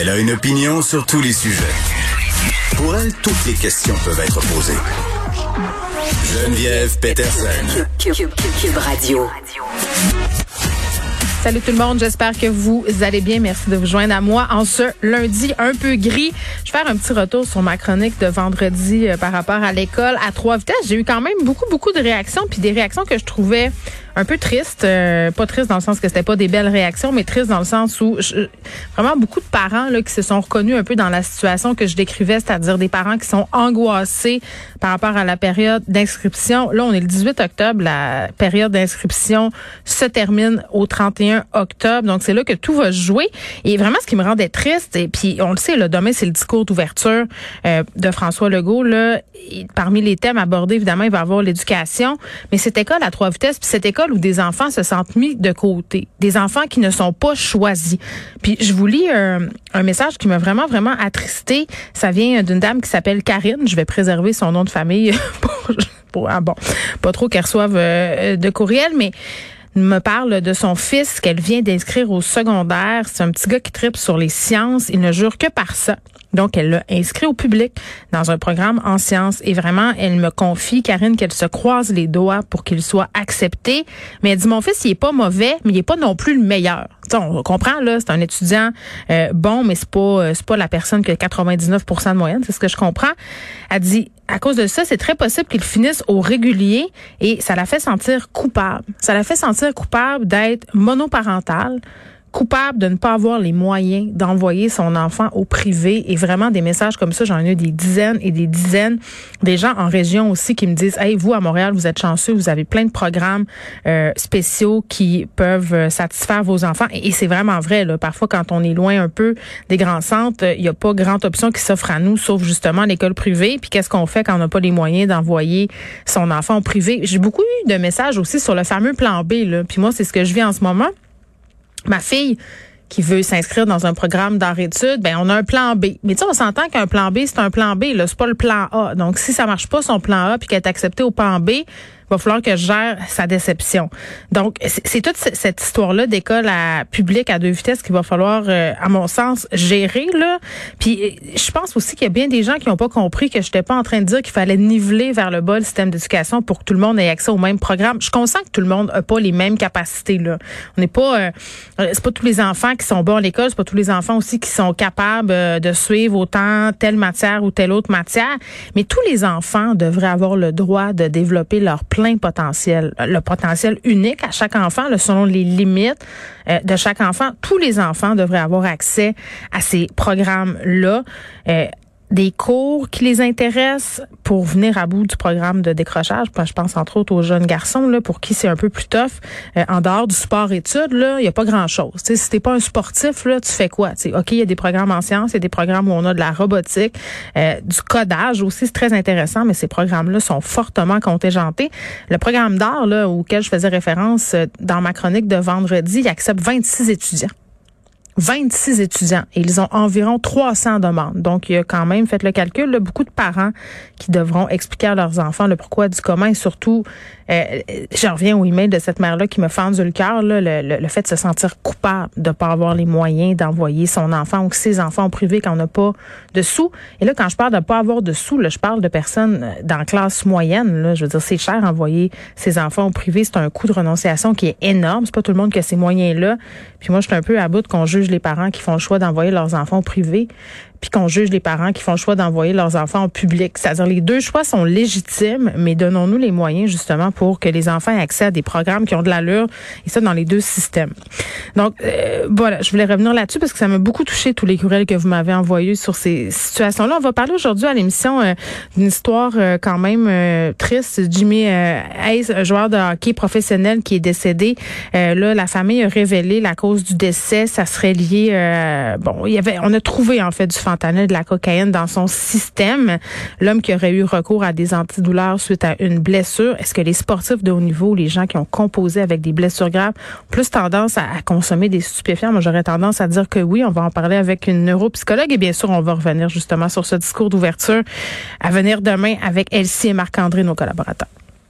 Elle a une opinion sur tous les sujets. Pour elle, toutes les questions peuvent être posées. Geneviève Peterson. Cube, Radio. Salut tout le monde, j'espère que vous allez bien. Merci de vous joindre à moi en ce lundi un peu gris. Je vais faire un petit retour sur ma chronique de vendredi euh, par rapport à l'école à trois vitesses. J'ai eu quand même beaucoup, beaucoup de réactions, puis des réactions que je trouvais un peu triste, euh, pas triste dans le sens que c'était pas des belles réactions, mais triste dans le sens où vraiment beaucoup de parents là qui se sont reconnus un peu dans la situation que je décrivais, c'est-à-dire des parents qui sont angoissés par rapport à la période d'inscription. Là, on est le 18 octobre, la période d'inscription se termine au 31 octobre, donc c'est là que tout va jouer. Et vraiment, ce qui me rendait triste, et puis on le sait, le demain c'est le discours d'ouverture euh, de François Legault. Là, parmi les thèmes abordés, évidemment, il va y avoir l'éducation, mais cette école à trois vitesses, puis cette école où des enfants se sentent mis de côté, des enfants qui ne sont pas choisis. Puis je vous lis un, message qui m'a vraiment, vraiment attristé. Ça vient d'une dame qui s'appelle Karine. Je vais préserver son nom de famille pour, pour ah bon, pas trop qu'elle reçoive euh, de courriel, mais me parle de son fils qu'elle vient d'inscrire au secondaire. C'est un petit gars qui tripe sur les sciences. Il ne jure que par ça. Donc, elle l'a inscrit au public dans un programme en sciences. Et vraiment, elle me confie, Karine, qu'elle se croise les doigts pour qu'il soit accepté. Mais elle dit, mon fils, il est pas mauvais, mais il est pas non plus le meilleur. on comprend, là, c'est un étudiant euh, bon, mais c'est pas, euh, c'est pas la personne qui a 99% de moyenne. C'est ce que je comprends. Elle dit, à cause de ça, c'est très possible qu'il finisse au régulier et ça la fait sentir coupable. Ça la fait sentir coupable d'être monoparentale coupable de ne pas avoir les moyens d'envoyer son enfant au privé. Et vraiment des messages comme ça, j'en ai eu des dizaines et des dizaines. Des gens en région aussi qui me disent hey vous à Montréal vous êtes chanceux, vous avez plein de programmes euh, spéciaux qui peuvent euh, satisfaire vos enfants et, c'est vraiment vrai là, parfois quand on est loin un peu des grands centres, il n'y a pas grande option qui s'offre à nous sauf justement l'école privée. Puis qu'est-ce qu'on fait quand on n'a pas les moyens d'envoyer son enfant au privé? J'ai beaucoup eu de messages aussi sur le fameux plan B là, puis moi c'est ce que je vis en ce moment ma fille qui veut s'inscrire dans un programme d'art-études, ben on a un plan B. Mais tu sais, on s'entend qu'un plan B, c'est un plan B, là, c'est pas le plan A. Donc, si ça marche pas son plan A puis qu'elle est acceptée au plan B, va falloir que je gère sa déception. Donc, c'est toute cette histoire-là d'école à public à deux vitesses qu'il va falloir, euh, à mon sens, gérer. Là. Puis, euh, je pense aussi qu'il y a bien des gens qui n'ont pas compris que je n'étais pas en train de dire qu'il fallait niveler vers le bas le système d'éducation pour que tout le monde ait accès au même programme. Je consens que tout le monde n'a pas les mêmes capacités. Là. On n'est pas, euh, c'est pas tous les enfants qui sont bons à l'école, c'est pas tous les enfants aussi qui sont capables de suivre autant telle matière ou telle autre matière. Mais tous les enfants devraient avoir le droit de développer leur plan potentiel, le potentiel unique à chaque enfant, selon les limites euh, de chaque enfant. Tous les enfants devraient avoir accès à ces programmes-là. Euh, des cours qui les intéressent pour venir à bout du programme de décrochage. Je pense entre autres aux jeunes garçons là, pour qui c'est un peu plus tough. Euh, en dehors du sport-études, il n'y a pas grand-chose. si t'es pas un sportif, là, tu fais quoi? T'sais, OK, il y a des programmes en sciences, il y a des programmes où on a de la robotique, euh, du codage aussi, c'est très intéressant, mais ces programmes-là sont fortement contingentés. Le programme d'art auquel je faisais référence euh, dans ma chronique de vendredi, il accepte 26 étudiants. 26 étudiants et ils ont environ 300 demandes. Donc, il y a quand même, faites le calcul, beaucoup de parents qui devront expliquer à leurs enfants le pourquoi du comment et surtout, euh, je reviens au email de cette mère-là qui me fendu le cœur, le, le, fait de se sentir coupable de pas avoir les moyens d'envoyer son enfant ou ses enfants au privé quand on n'a pas de sous. Et là, quand je parle de pas avoir de sous, là, je parle de personnes euh, dans la classe moyenne. Là, je veux dire, c'est cher envoyer ses enfants au privé. C'est un coût de renonciation qui est énorme. C'est pas tout le monde qui a ces moyens-là. Puis moi, je suis un peu à bout qu'on juge les parents qui font le choix d'envoyer leurs enfants au privé puis qu'on juge les parents qui font le choix d'envoyer leurs enfants au public. C'est-à-dire les deux choix sont légitimes, mais donnons-nous les moyens justement pour que les enfants aient accès à des programmes qui ont de l'allure, et ça dans les deux systèmes. Donc euh, voilà, je voulais revenir là-dessus parce que ça m'a beaucoup touché tous les courriels que vous m'avez envoyés sur ces situations-là. On va parler aujourd'hui à l'émission euh, d'une histoire euh, quand même triste. Jimmy Hayes, joueur de hockey professionnel qui est décédé. là, la famille a révélé la cause du décès. Ça serait lié. bon, il y avait, on a trouvé en fait du de la cocaïne dans son système. L'homme qui aurait eu recours à des antidouleurs suite à une blessure. Est-ce que les sportifs de haut niveau, les gens qui ont composé avec des blessures graves, plus tendance à, consommer des stupéfiants? Moi, j'aurais tendance à dire que oui. On va en parler avec une neuropsychologue et bien sûr, on va revenir justement sur ce discours d'ouverture à venir demain avec Elsie et Marc-André, nos collaborateurs.